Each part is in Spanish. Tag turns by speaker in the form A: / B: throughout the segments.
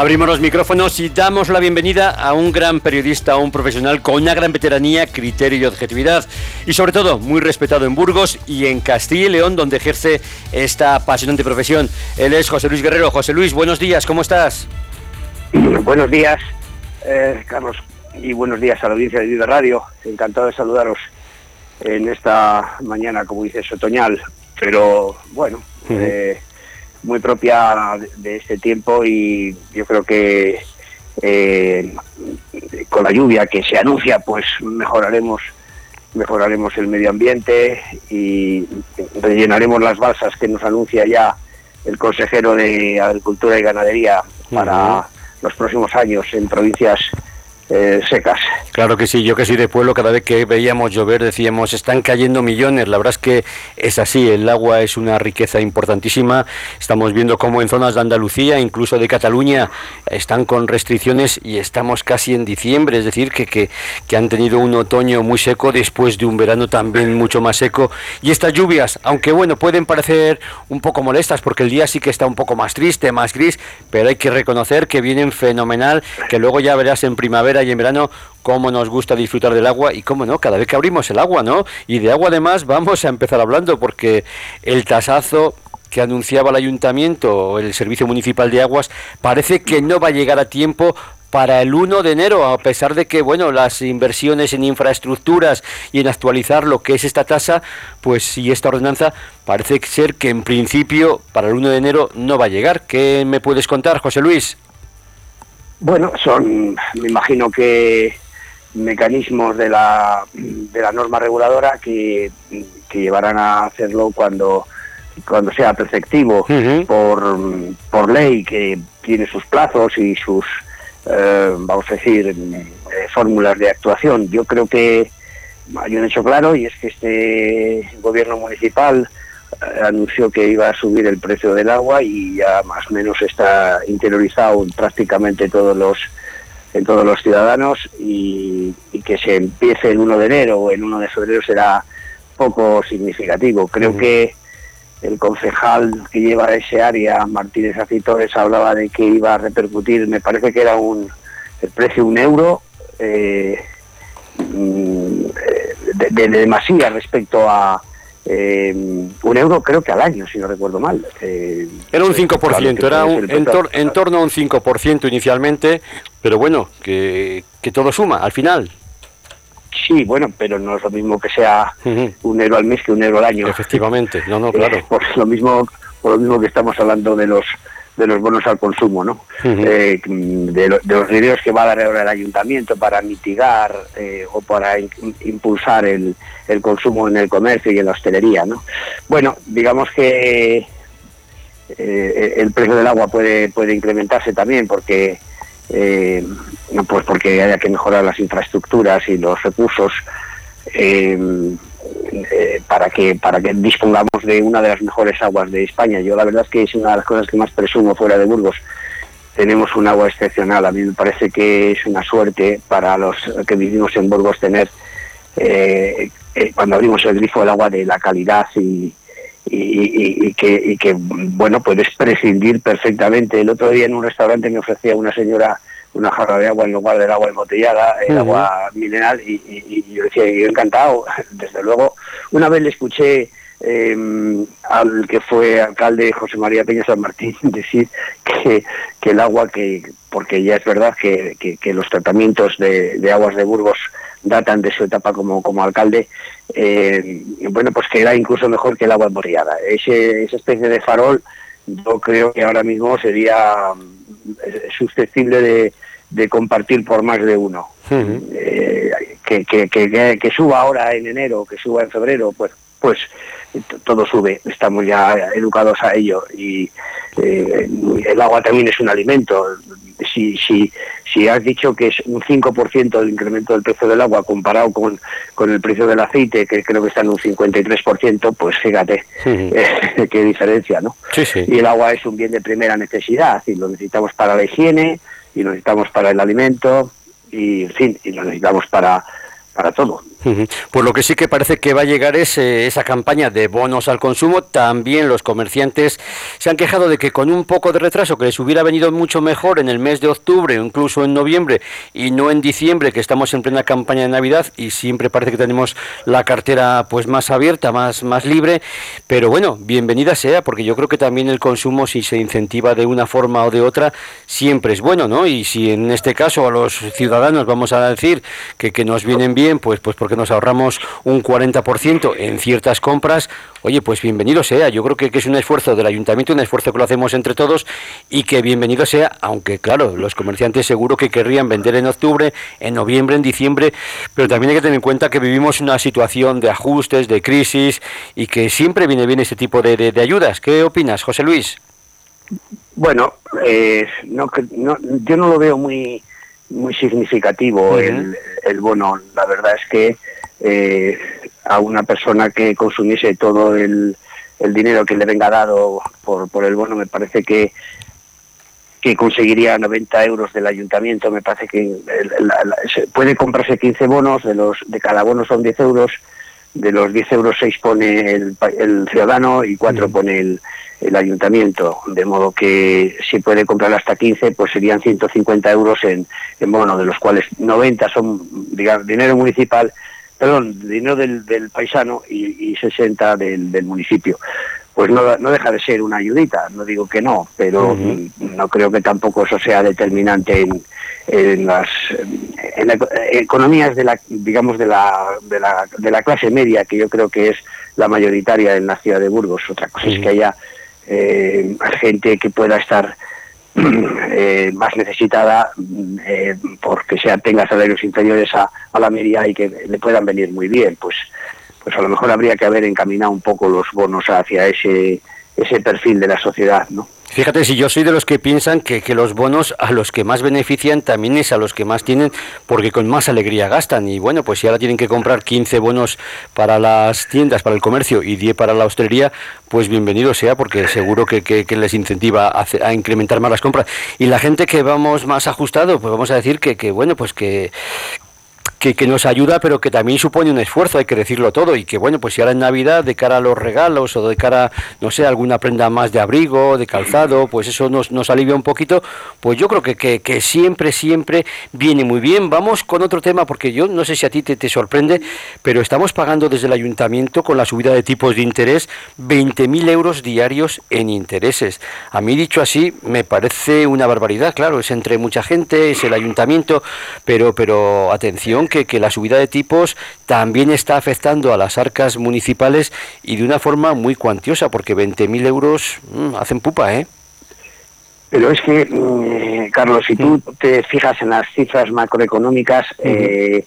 A: Abrimos los micrófonos y damos la bienvenida a un gran periodista, a un profesional con una gran veteranía, criterio y objetividad y sobre todo muy respetado en Burgos y en Castilla y León donde ejerce esta apasionante profesión. Él es José Luis Guerrero. José Luis, buenos días, ¿cómo estás?
B: Buenos días, eh, Carlos, y buenos días a la audiencia de Viva Radio. Encantado de saludaros en esta mañana, como dices, otoñal, pero bueno, eh, muy propia de este tiempo y yo creo que eh, con la lluvia que se anuncia, pues mejoraremos mejoraremos el medio ambiente y rellenaremos las balsas que nos anuncia ya el consejero de Agricultura y Ganadería para los próximos años en provincias eh, secas.
A: Claro que sí, yo que soy de pueblo, cada vez que veíamos llover decíamos, están cayendo millones. La verdad es que es así, el agua es una riqueza importantísima. Estamos viendo cómo en zonas de Andalucía, incluso de Cataluña, están con restricciones y estamos casi en diciembre, es decir, que, que, que han tenido un otoño muy seco después de un verano también mucho más seco. Y estas lluvias, aunque bueno, pueden parecer un poco molestas porque el día sí que está un poco más triste, más gris, pero hay que reconocer que vienen fenomenal, que luego ya verás en primavera y en verano cómo nos gusta disfrutar del agua y cómo no, cada vez que abrimos el agua, ¿no? Y de agua además vamos a empezar hablando porque el tasazo que anunciaba el ayuntamiento, el Servicio Municipal de Aguas, parece que no va a llegar a tiempo para el 1 de enero, a pesar de que, bueno, las inversiones en infraestructuras y en actualizar lo que es esta tasa, pues si esta ordenanza parece ser que en principio para el 1 de enero no va a llegar. ¿Qué me puedes contar, José Luis?
B: Bueno, son, me imagino que mecanismos de la, de la norma reguladora que, llevarán a hacerlo cuando, cuando sea perceptivo por, por ley, que tiene sus plazos y sus, eh, vamos a decir, eh, fórmulas de actuación. Yo creo que hay un hecho claro y es que este gobierno municipal anunció que iba a subir el precio del agua y ya más o menos está interiorizado prácticamente todos los en todos los ciudadanos y, que se empiece el 1 de enero o el 1 de febrero será poco significativo. Creo que el concejal que lleva ese área, Martínez Acitores, hablaba de que iba a repercutir, me parece que era un el precio un euro eh, mm, de, de, demasía respecto a, eh, un euro creo que al año, si no recuerdo mal.
A: Eh, era un 5%, era un, en, torno a un 5% inicialmente, pero bueno, que, que todo suma al final.
B: Sí, bueno, pero no es lo mismo que sea un euro al mes que un euro al año.
A: Efectivamente, no, no, claro.
B: por lo mismo, por lo mismo que estamos hablando de los de los bonos al consumo, ¿no? Eh, de, los dineros que va a dar ahora el ayuntamiento para mitigar eh, o para impulsar el, consumo en el comercio y en la hostelería, ¿no? Bueno, digamos que eh, el precio del agua puede puede incrementarse también porque pues porque haya que mejorar las infraestructuras y los recursos eh, para que para que dispongamos de una de las mejores aguas de España. Yo la verdad es que es una de las cosas que más presumo fuera de Burgos. Tenemos un agua excepcional. A mí me parece que es una suerte para los que vivimos en Burgos tener eh, eh, cuando abrimos el grifo el agua de la calidad y, que bueno puedes prescindir perfectamente. El otro día en un restaurante me ofrecía una señora una jarra de agua en lugar del agua embotellada, el agua mineral, y, yo decía, yo encantado, desde luego. Una vez le escuché em, al que fue alcalde José María Peña San Martín decir que, que el agua, que porque ya es verdad que, que, los tratamientos de, de, aguas de Burgos datan de su etapa como, como alcalde, eh, bueno, pues que era incluso mejor que el agua embotellada. Ese, esa especie de farol yo creo que ahora mismo sería susceptible de, de compartir por más de uno. Eh, que, que, que, que, suba ahora en enero, que suba en febrero, pues, pues todo sube, estamos ya educados a ello y eh, el agua también es un alimento. Si, si, si has dicho que es un 5% el incremento del precio del agua comparado con, con el precio del aceite, que creo que está en un 53%, pues fíjate qué diferencia, ¿no? Y el agua es un bien de primera necesidad y lo necesitamos para la higiene y lo necesitamos para el alimento y, en fin, y lo necesitamos para, para todo.
A: Pues lo que sí que parece que va a llegar es eh, esa campaña de bonos al consumo. También los comerciantes se han quejado de que con un poco de retraso, que les hubiera venido mucho mejor en el mes de octubre incluso en noviembre y no en diciembre, que estamos en plena campaña de Navidad y siempre parece que tenemos la cartera pues más abierta, más, más libre. Pero bueno, bienvenida sea, porque yo creo que también el consumo, si se incentiva de una forma o de otra, siempre es bueno, ¿no? Y si en este caso a los ciudadanos vamos a decir que, que nos vienen bien, pues, pues porque nos ahorramos un 40% en ciertas compras, oye, pues bienvenido sea. Yo creo que, es un esfuerzo del ayuntamiento, un esfuerzo que lo hacemos entre todos y que bienvenido sea, aunque claro, los comerciantes seguro que querrían vender en octubre, en noviembre, en diciembre, pero también hay que tener en cuenta que vivimos una situación de ajustes, de crisis y que siempre viene bien este tipo de, ayudas. ¿Qué opinas, José Luis?
B: Bueno, eh, no, yo no lo veo muy muy significativo el, el, bono. La verdad es que eh, a una persona que consumiese todo el, el, dinero que le venga dado por, por el bono, me parece que que conseguiría 90 euros del ayuntamiento, me parece que puede comprarse 15 bonos, de los de cada bono son 10 euros, de los 10 euros 6 pone el, el ciudadano y 4 pone el, el ayuntamiento, de modo que si puede comprar hasta 15, pues serían 150 euros en, en bono, de los cuales 90 son digamos, dinero municipal, perdón, dinero del, del paisano y, y 60 del, del municipio. Pues no, no, deja de ser una ayudita, no digo que no, pero no creo que tampoco eso sea determinante en, en las en economías de la digamos de la, de la, de la clase media que yo creo que es la mayoritaria en la ciudad de Burgos. Otra cosa es que haya eh, gente que pueda estar eh, más necesitada eh, porque sea tenga salarios inferiores a, a la media y que le puedan venir muy bien. Pues pues a lo mejor habría que haber encaminado un poco los bonos hacia ese ese perfil de la sociedad no
A: Fíjate, si yo soy de los que piensan que, que, los bonos a los que más benefician también es a los que más tienen, porque con más alegría gastan. Y bueno, pues si ahora tienen que comprar 15 bonos para las tiendas, para el comercio y 10 para la hostelería, pues bienvenido sea, porque seguro que, que, les incentiva a, a, incrementar más las compras. Y la gente que vamos más ajustado, pues vamos a decir que, que bueno, pues que, que, nos ayuda, pero que también supone un esfuerzo, hay que decirlo todo, y que bueno, pues si ahora en Navidad, de cara a los regalos o de cara, no sé, alguna prenda más de abrigo, de calzado, pues eso nos, nos alivia un poquito, pues yo creo que, que, que, siempre, siempre viene muy bien. Vamos con otro tema, porque yo no sé si a ti te, te sorprende, pero estamos pagando desde el ayuntamiento con la subida de tipos de interés 20.000 euros diarios en intereses. A mí dicho así, me parece una barbaridad, claro, es entre mucha gente, es el ayuntamiento, pero, pero atención, que, la subida de tipos también está afectando a las arcas municipales y de una forma muy cuantiosa, porque 20.000 euros mm, hacen pupa, ¿eh?
B: Pero es que, mm, Carlos, si tú te fijas en las cifras macroeconómicas, eh,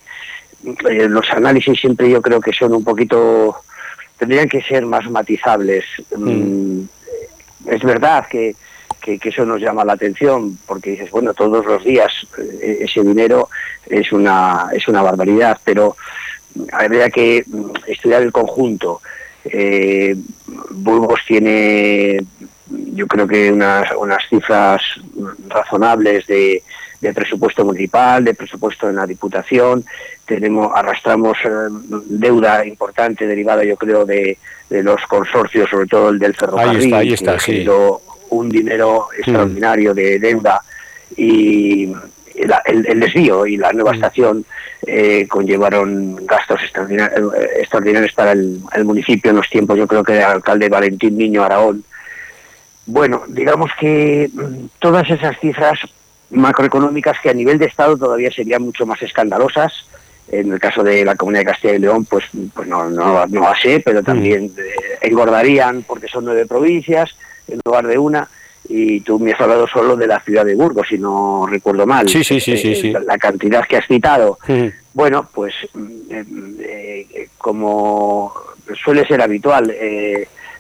B: eh, los análisis siempre yo creo que son un poquito, tendrían que ser más matizables. Mm, es verdad que que, eso nos llama la atención, porque dices, bueno, todos los días eh, ese dinero es una, es una barbaridad, pero habría que estudiar el conjunto. Eh, Burgos tiene, yo creo que unas, unas cifras razonables de, de presupuesto municipal, de presupuesto en la Diputación, tenemos, arrastramos eh, deuda importante derivada, yo creo, de, de, los consorcios, sobre todo el del ferrocarril,
A: ahí está, ahí está, sí
B: un dinero extraordinario de deuda y el, desvío y la nueva estación eh, conllevaron gastos extraordinarios, para el, municipio en los tiempos, yo creo que el alcalde Valentín Niño Araón. Bueno, digamos que mm, todas esas cifras macroeconómicas que a nivel de Estado todavía serían mucho más escandalosas, en el caso de la Comunidad de Castilla y León, pues, pues no, no, no pero también eh, engordarían porque son nueve provincias, en lugar de una. Y tú me has hablado solo de la ciudad de Burgos, si no recuerdo mal.
A: Sí, sí, sí, sí,
B: eh, La cantidad que has citado. Bueno, pues eh, eh, como suele ser habitual,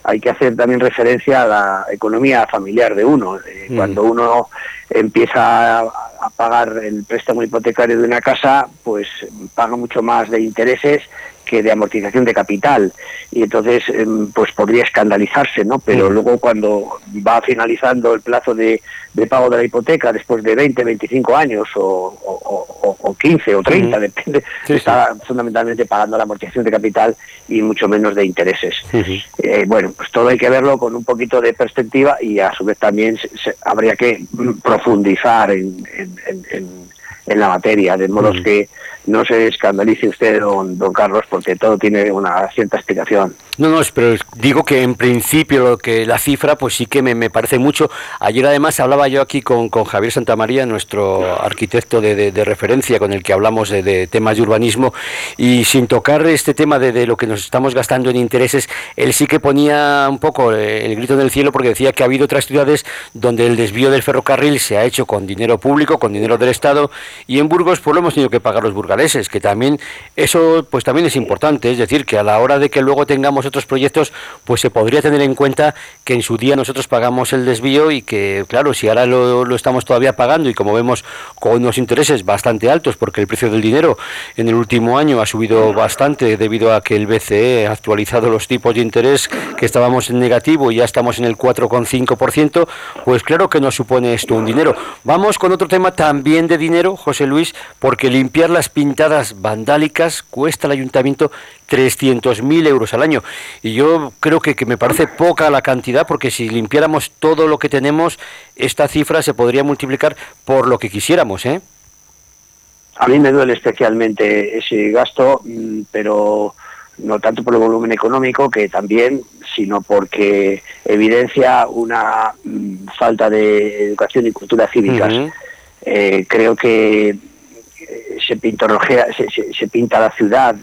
B: hay que hacer también referencia a la economía familiar de uno. Cuando uno empieza a pagar el préstamo hipotecario de una casa, pues paga mucho más de intereses de amortización de capital. Y entonces em, pues podría escandalizarse, ¿no? Pero luego cuando va finalizando el plazo de, pago de la hipoteca después de 20, 25 años o, o, 15 o 30, depende, está fundamentalmente pagando la amortización de capital y mucho menos de intereses. Eh, bueno, pues todo hay que verlo con un poquito de perspectiva y a su vez también habría que profundizar en, en, la materia, de modo que no se escandalice usted, don, don Carlos, porque todo tiene una cierta explicación.
A: No, no, pero digo que en principio lo que la cifra, pues sí que me, parece mucho. Ayer además hablaba yo aquí con, con Javier Santamaría, nuestro arquitecto de, de, referencia, con el que hablamos de, temas de urbanismo, y sin tocar este tema de, lo que nos estamos gastando en intereses, él sí que ponía un poco el grito en el cielo porque decía que ha habido otras ciudades donde el desvío del ferrocarril se ha hecho con dinero público, con dinero del Estado, y en Burgos pues lo hemos tenido que pagar los burgaleses, que también eso pues también es importante, es decir, que a la hora de que luego tengamos otros proyectos, pues se podría tener en cuenta que en su día nosotros pagamos el desvío y que, claro, si ahora lo, lo estamos todavía pagando y como vemos con unos intereses bastante altos, porque el precio del dinero en el último año ha subido bastante debido a que el BCE ha actualizado los tipos de interés que estábamos en negativo y ya estamos en el 4,5%, pues claro que nos supone esto un dinero. Vamos con otro tema también de dinero, José Luis, porque limpiar las pintadas vandálicas cuesta al ayuntamiento 300.000 euros al año. Y yo creo que, que, me parece poca la cantidad, porque si limpiáramos todo lo que tenemos, esta cifra se podría multiplicar por lo que quisiéramos. ¿eh?
B: A mí me duele especialmente ese gasto, mm, pero no tanto por el volumen económico, que también, sino porque evidencia una mm, falta de educación y cultura cívicas. Eh, creo que eh, se, se, se pinta la ciudad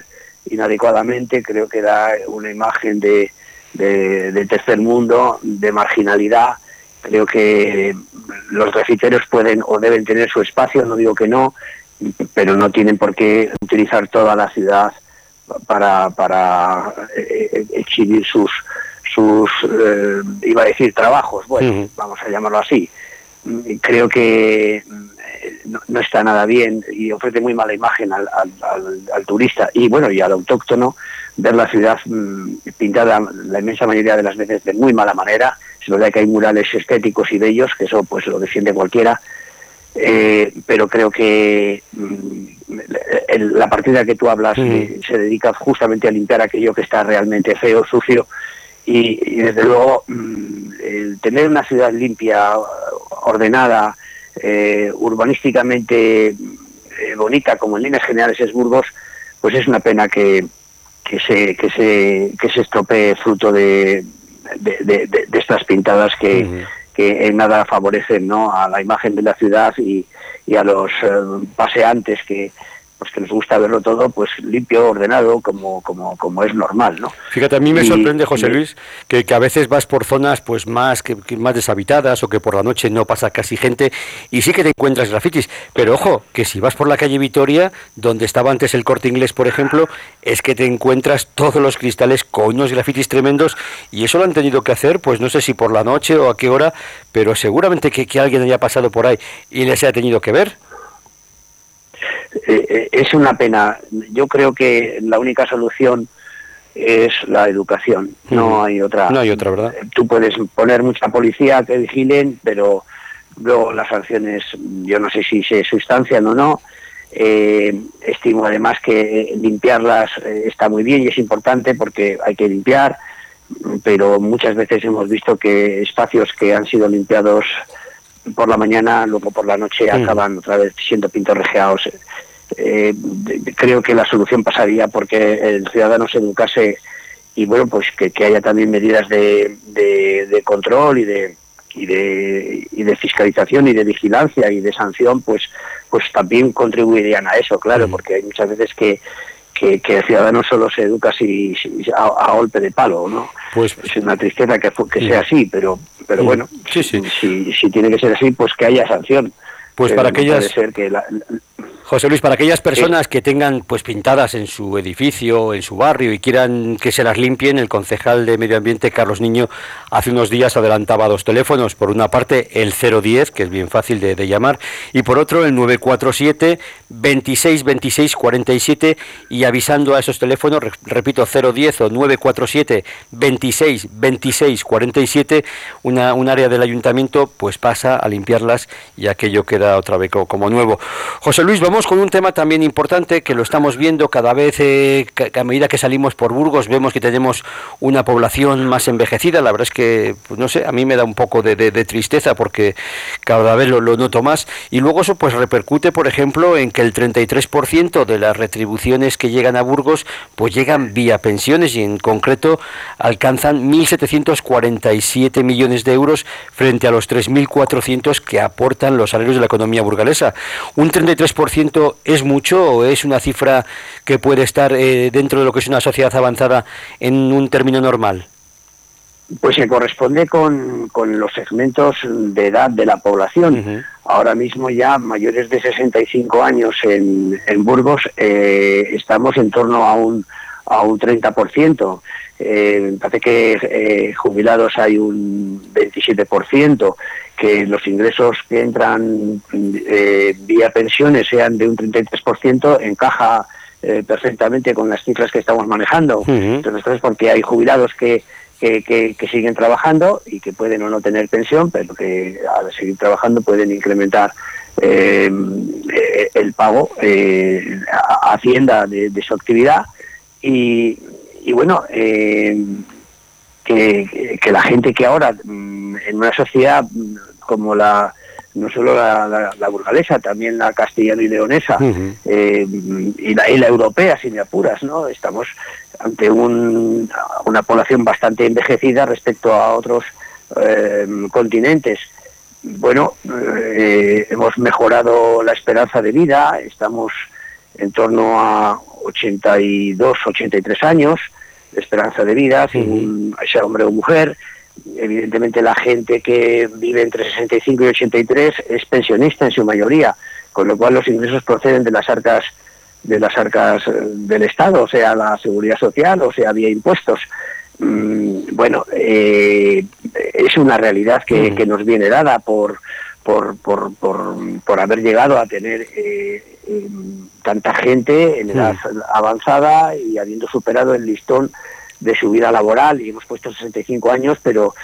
B: inadecuadamente, creo que da una imagen de, de, tercer mundo, de marginalidad. Creo que los grafiteros pueden o deben tener su espacio, no digo que no, pero no tienen por qué utilizar toda la ciudad para, para eh, exhibir sus, sus eh, iba a decir, trabajos, bueno, vamos a llamarlo así. Creo que no, está nada bien y ofrece muy mala imagen al, al, turista y bueno y al autóctono ver la ciudad mm, pintada la inmensa mayoría de las veces de muy mala manera. Es verdad que hay murales estéticos y bellos que eso pues lo defiende cualquiera eh, pero creo que mm, la partida que tú hablas eh, se dedica justamente a limpiar aquello que está realmente feo sucio y, y desde luego mm, el tener una ciudad limpia ordenada eh, urbanísticamente eh, bonita como en líneas generales es Burgos, pues es una pena que, que, se, que, se, que se estropee fruto de, de, estas pintadas que, que en nada favorecen ¿no? a la imagen de la ciudad y, y a los eh, paseantes que, pues que nos gusta verlo todo pues limpio, ordenado, como, como, como es normal, ¿no?
A: Fíjate, a mí me sorprende, José Luis, que, que, a veces vas por zonas pues más que, más deshabitadas o que por la noche no pasa casi gente y sí que te encuentras grafitis, pero ojo, que si vas por la calle Vitoria, donde estaba antes el Corte Inglés, por ejemplo, es que te encuentras todos los cristales con unos grafitis tremendos y eso lo han tenido que hacer, pues no sé si por la noche o a qué hora, pero seguramente que, que alguien haya pasado por ahí y les haya tenido que ver.
B: Eh, eh, es una pena. Yo creo que la única solución es la educación. No hay otra.
A: No hay otra, ¿verdad?
B: Tú puedes poner mucha policía que vigilen, pero luego las sanciones, yo no sé si se sustancian o no. Eh, estimo además que limpiarlas está muy bien y es importante porque hay que limpiar, pero muchas veces hemos visto que espacios que han sido limpiados por la mañana, luego por la noche acaban otra vez siendo pintorrejeados. Eh, creo que la solución pasaría porque el ciudadano se educase y bueno, pues que, haya también medidas de, de, control y de, y de, y de fiscalización y de vigilancia y de sanción, pues, pues también contribuirían a eso, claro, porque hay muchas veces que, que, el ciudadano solo se educa si, a, golpe de palo, ¿no? Pues es una tristeza que, que sea así, pero pero bueno, Si, si tiene que ser así, pues que haya sanción.
A: Pues para aquellas...
B: ser que
A: José Luis, para aquellas personas que tengan pues pintadas en su edificio, en su barrio y quieran que se las limpien, el concejal de Medio Ambiente, Carlos Niño, hace unos días adelantaba dos teléfonos. Por una parte, el 010, que es bien fácil de, llamar, y por otro, el 947 26 26 47 y avisando a esos teléfonos, repito, 010 o 947 26 26 47, una, un área del ayuntamiento pues pasa a limpiarlas y aquello queda otra vez como nuevo. José Luis, vamos con un tema también importante que lo estamos viendo cada vez, eh, a medida que salimos por Burgos, vemos que tenemos una población más envejecida. La verdad es que, pues no sé, a mí me da un poco de, tristeza porque cada vez lo, noto más. Y luego eso pues repercute, por ejemplo, en que el 33% de las retribuciones que llegan a Burgos pues llegan vía pensiones y en concreto alcanzan 1.747 millones de euros frente a los 3.400 que aportan los salarios de la economía burgalesa. Un 33% es mucho o es una cifra que puede estar eh, dentro de lo que es una sociedad avanzada en un término normal?
B: Pues se corresponde con, los segmentos de edad de la población. Ahora mismo ya mayores de 65 años en, Burgos eh, estamos en torno a un, a un 30%. Eh, parece que eh, jubilados hay un 27%, que los ingresos que entran eh, vía pensiones sean de un 33%, encaja eh, perfectamente con las cifras que estamos manejando. Entonces, porque hay jubilados que, que, siguen trabajando y que pueden o no tener pensión, pero que al seguir trabajando pueden incrementar eh, el pago a Hacienda de, su actividad. Y, y bueno, que, que, la gente que ahora mm, en una sociedad como la no solo la, burgalesa, también la castellano y leonesa eh, y, la, la europea, sin apuras, ¿no? Estamos ante una población bastante envejecida respecto a otros eh, continentes. Bueno, eh, hemos mejorado la esperanza de vida, estamos en torno a 82, 83 años de esperanza de vida, sin sea hombre o mujer, evidentemente la gente que vive entre 65 y 83 es pensionista en su mayoría, con lo cual los ingresos proceden de las arcas de las arcas eh, del Estado, o sea, la seguridad social, o sea, vía impuestos. Mm, bueno, eh, es una realidad que, nos viene dada por, por, por, por, haber llegado a tener eh, tanta gente en edad avanzada y habiendo superado el listón de su vida laboral y hemos puesto 65 años, pero,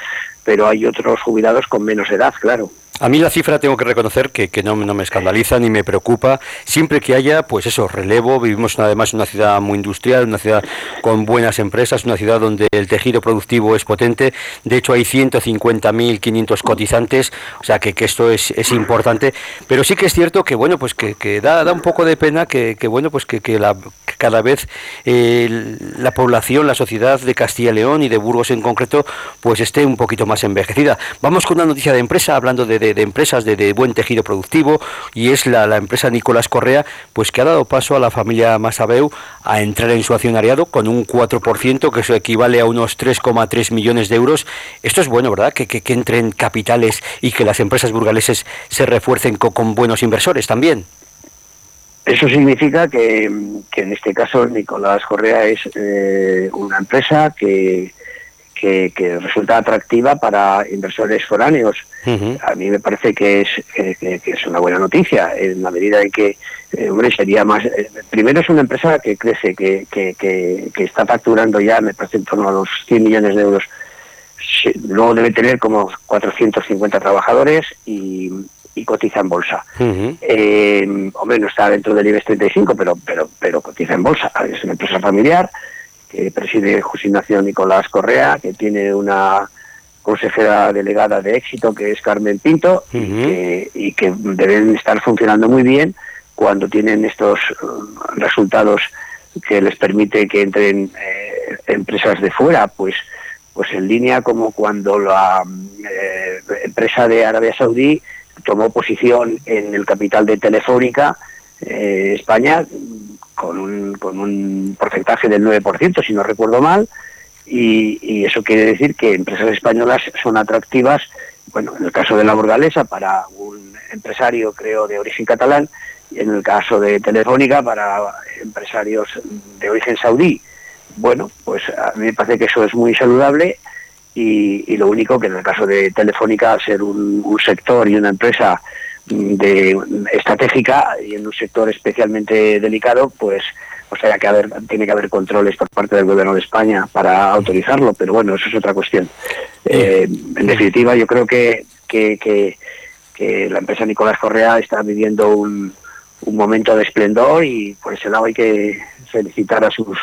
B: pero hay otros jubilados con menos edad, claro.
A: A mí la cifra tengo que reconocer que, no, me escandaliza ni me preocupa. Siempre que haya, pues eso, relevo. Vivimos además en una ciudad muy industrial, una ciudad con buenas empresas, una ciudad donde el tejido productivo es potente. De hecho, hay 150.500 cotizantes, o sea que, esto es, importante. Pero sí que es cierto que, bueno, pues que, da, da, un poco de pena que, bueno, pues que, la, cada vez eh, la población, la sociedad de Castilla y León y de Burgos en concreto, pues esté un poquito más envejecida. Vamos con una noticia de empresa, hablando de, empresas de, buen tejido productivo y es la, empresa Nicolás Correa, pues que ha dado paso a la familia Masabeu a entrar en su accionariado con un 4%, que eso equivale a unos 3,3 millones de euros. Esto es bueno, ¿verdad? Que, que, entren capitales y que las empresas burgaleses se refuercen con, buenos inversores también.
B: Eso significa que, en este caso Nicolás Correa es eh, una empresa que, que, resulta atractiva para inversores foráneos. A mí me parece que es, que, es una buena noticia, en la medida en que, eh, hombre, sería más... Eh, primero es una empresa que crece, que, que, está facturando ya, me parece, en torno a los 100 millones de euros. Luego debe tener como 450 trabajadores y, cotiza en bolsa. Eh, hombre, no está dentro del IBEX 35, pero, pero, pero cotiza en bolsa. Es una empresa familiar que preside José Ignacio Nicolás Correa, que tiene una consejera delegada de éxito que es Carmen Pinto y, que, deben estar funcionando muy bien cuando tienen estos uh, resultados que les permite que entren eh, empresas de fuera, pues pues en línea como cuando la eh, empresa de Arabia Saudí tomó posición en el capital de Telefónica eh, España con un, con un porcentaje del 9%, si no recuerdo mal, y, eso quiere decir que empresas españolas son atractivas, bueno, en el caso de la Burgalesa, para un empresario, creo, de origen catalán, en el caso de Telefónica para empresarios de origen saudí. Bueno, pues a mí me parece que eso es muy saludable y, lo único que en el caso de Telefónica, ser un, sector y una empresa de estratégica y en un sector especialmente delicado, pues o sea que haber, tiene que haber controles por parte del gobierno de España para autorizarlo, pero bueno, eso es otra cuestión. Eh, en definitiva, yo creo que, que, que, que, la empresa Nicolás Correa está viviendo un, un momento de esplendor y por ese lado hay que felicitar a sus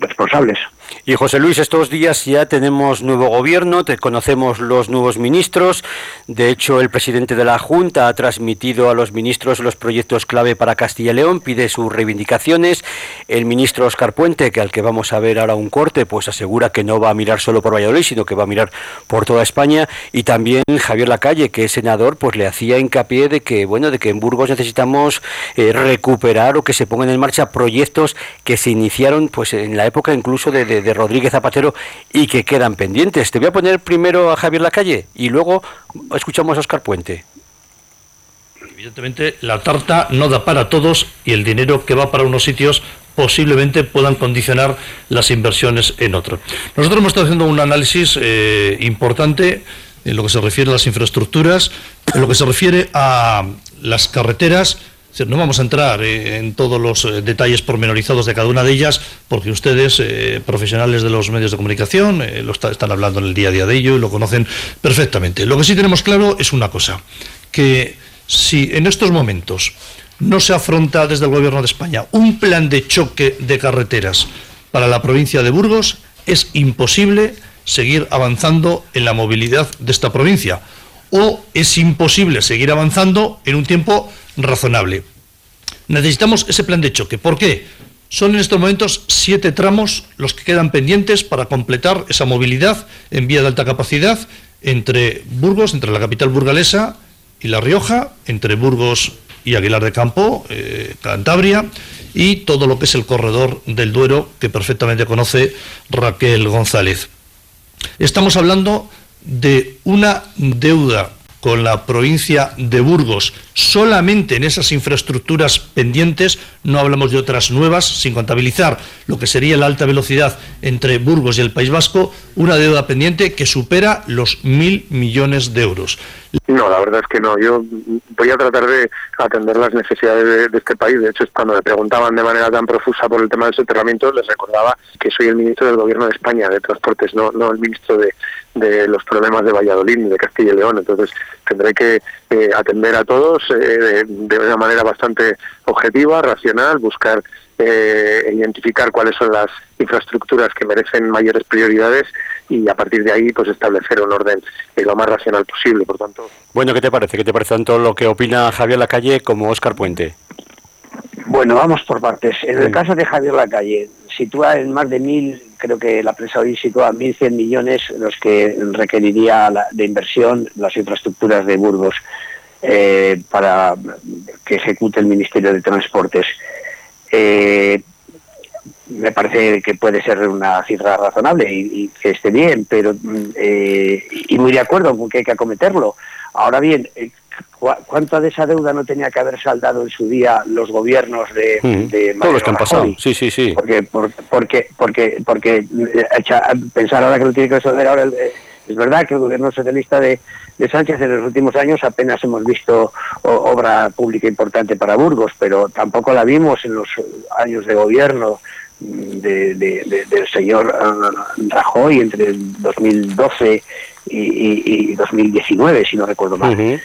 B: responsables.
A: Y José Luis, estos días ya tenemos nuevo gobierno, te conocemos los nuevos ministros. De hecho, el presidente de la Junta ha transmitido a los ministros los proyectos clave para Castilla y León, pide sus reivindicaciones. El ministro Oscar Puente, que al que vamos a ver ahora un corte, pues asegura que no va a mirar solo por Valladolid, sino que va a mirar por toda España. Y también Javier Lacalle, que es senador, pues le hacía hincapié de que, bueno, de que en Burgos necesitamos eh, recuperar o que se pongan en marcha proyectos que se iniciaron, pues en la época incluso de de, Rodríguez Zapatero y que quedan pendientes. Te voy a poner primero a Javier Lacalle y luego escuchamos a Oscar Puente.
C: Evidentemente, la tarta no da para todos y el dinero que va para unos sitios posiblemente puedan condicionar las inversiones en otros. Nosotros hemos estado haciendo un análisis eh, importante en lo que se refiere a las infraestructuras, en lo que se refiere a las carreteras, no vamos a entrar eh, en todos los eh, detalles pormenorizados de cada una de ellas, porque ustedes, eh, profesionales de los medios de comunicación, lo están hablando en el día a día de ello y lo conocen perfectamente. Lo que sí tenemos claro es una cosa, que si en estos momentos no se afronta desde el Gobierno de España un plan de choque de carreteras para la provincia de Burgos, es imposible seguir avanzando en la movilidad de esta provincia. O es imposible seguir avanzando en un tiempo razonable. Necesitamos ese plan de choque. ¿Por qué? Son en estos momentos siete tramos los que quedan pendientes para completar esa movilidad en vía de alta capacidad entre Burgos, entre la capital burgalesa y La Rioja, entre Burgos y Aguilar de Campo, eh, Cantabria, y todo lo que es el corredor del Duero, que perfectamente conoce Raquel González. Estamos hablando de una deuda con la provincia de Burgos solamente en esas infraestructuras pendientes, no hablamos de otras nuevas, sin contabilizar lo que sería la alta velocidad entre Burgos y el País Vasco, una deuda pendiente que supera los mil millones de euros.
D: No, la verdad es que no. Yo voy a tratar de atender las necesidades de, este país. De hecho, cuando me preguntaban de manera tan profusa por el tema del soterramiento, les recordaba que soy el ministro del Gobierno de España de Transportes, no, no el ministro de, de los problemas de Valladolid ni de Castilla y León. Entonces, tendré que eh, atender a todos eh, de una manera bastante objetiva, racional, buscar eh, identificar cuáles son las infraestructuras que merecen mayores prioridades y a partir de ahí pues establecer un orden lo más racional posible. Por tanto.
A: Bueno, ¿qué te parece? ¿Qué te parece tanto lo que opina Javier Lacalle como Óscar Puente?
B: Bueno, vamos por partes. En el caso de Javier Lacalle, sitúa en más de mil, creo que la prensa hoy sitúa mil cien millones los que requeriría de inversión las infraestructuras de Burgos eh, para que ejecute el Ministerio de Transportes. Eh, me parece que puede ser una cifra razonable y, que esté bien, pero eh, y muy de acuerdo con que hay que acometerlo. Ahora bien, eh, ¿cuánto de esa deuda no tenía que haber saldado en su día los gobiernos de,
A: mm. todos los que han pasado? Sí, sí, sí.
B: Porque, porque, porque, porque, pensar ahora que lo tiene que resolver ahora es verdad que el gobierno socialista de, de Sánchez en los últimos años apenas hemos visto obra pública importante para Burgos, pero tampoco la vimos en los años de gobierno del señor eh, Rajoy entre el 2012 y, 2019, si no recuerdo mal.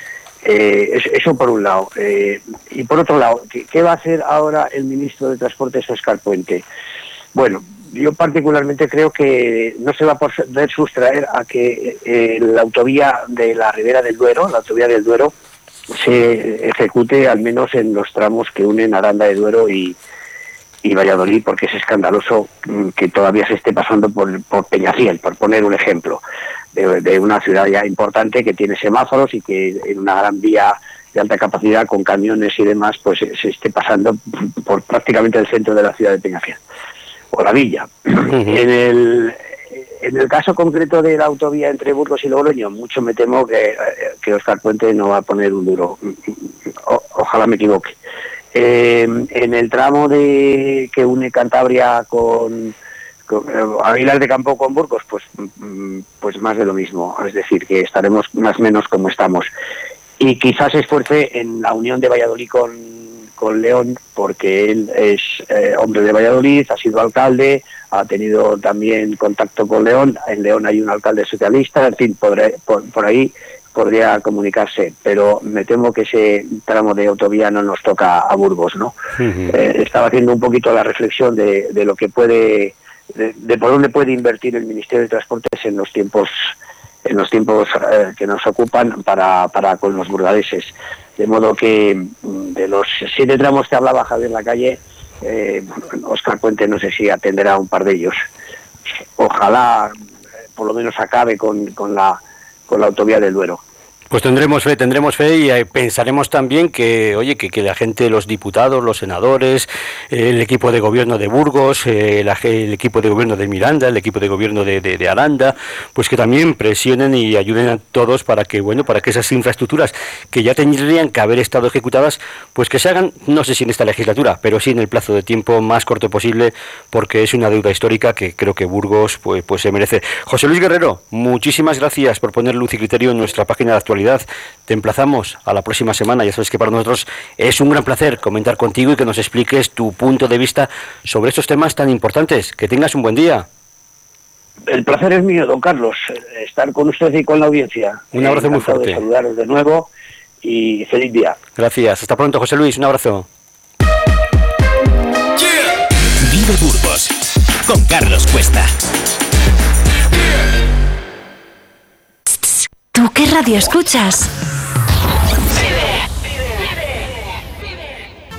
B: Eh, eso por un lado. Eh, y por otro lado, ¿qué, va a hacer ahora el ministro de Transportes, Oscar Puente? Bueno, yo particularmente creo que no se va a poder sustraer a que eh, la autovía de la Ribera del Duero, la autovía del Duero, se ejecute al menos en los tramos que unen Aranda de Duero y, Valladolid, porque es escandaloso mm, que todavía se esté pasando por, por Peñafiel, por poner un ejemplo, de, una ciudad ya importante que tiene semáforos y que en una gran vía de alta capacidad con camiones y demás, pues se esté pasando por prácticamente el centro de la ciudad de Peñafiel o la villa. en, el, en el caso concreto de la autovía entre Burgos y Logroño, mucho me temo que, que Oscar Puente no va a poner un duro. ojalá me equivoque. Eh, en el tramo de que une Cantabria con, con Aguilar de Campo con Burgos, pues, mm, pues más de lo mismo. Es decir, que estaremos más o menos como estamos. Y quizás se esfuerce en la unión de Valladolid con con León porque él es eh, hombre de Valladolid, ha sido alcalde, ha tenido también contacto con León, en León hay un alcalde socialista, en fin, por, por, ahí podría comunicarse, pero me temo que ese tramo de autovía no nos toca a Burgos, ¿no? Eh, estaba haciendo un poquito la reflexión de, de lo que puede, de, por dónde puede invertir el Ministerio de Transportes en los tiempos en los tiempos eh, que nos ocupan para, para con los burgaleses. De modo que mm, de los siete tramos que hablaba Javier la calle, eh, Oscar Puente no sé si atenderá un par de ellos. Ojalá eh, por lo menos acabe con, con, la, con la autovía del Duero.
A: Pues tendremos fe, tendremos fe y eh, pensaremos también que, oye, que, la gente, los diputados, los senadores, el equipo de gobierno de Burgos, eh, el equipo de gobierno de Miranda, el equipo de gobierno de, de, Aranda, pues que también presionen y ayuden a todos para que, bueno, para que esas infraestructuras que ya tendrían que haber estado ejecutadas, pues que se hagan, no sé si en esta legislatura, pero sí en el plazo de tiempo más corto posible, porque es una deuda histórica que creo que Burgos pues, pues se merece. José Luis Guerrero, muchísimas gracias por poner luz y criterio en nuestra página de actualidad te emplazamos a la próxima semana. Ya sabes que para nosotros es un gran placer comentar contigo y que nos expliques tu punto de vista sobre estos temas tan importantes. Que tengas un buen día.
B: El placer es mío, don Carlos, estar con usted y con la audiencia.
A: Un abrazo muy fuerte.
B: De saludaros de nuevo y feliz día.
A: Gracias. Hasta pronto, José Luis. Un abrazo.
E: Vive Burgos con Carlos Cuesta.
F: ¿Tú qué radio escuchas?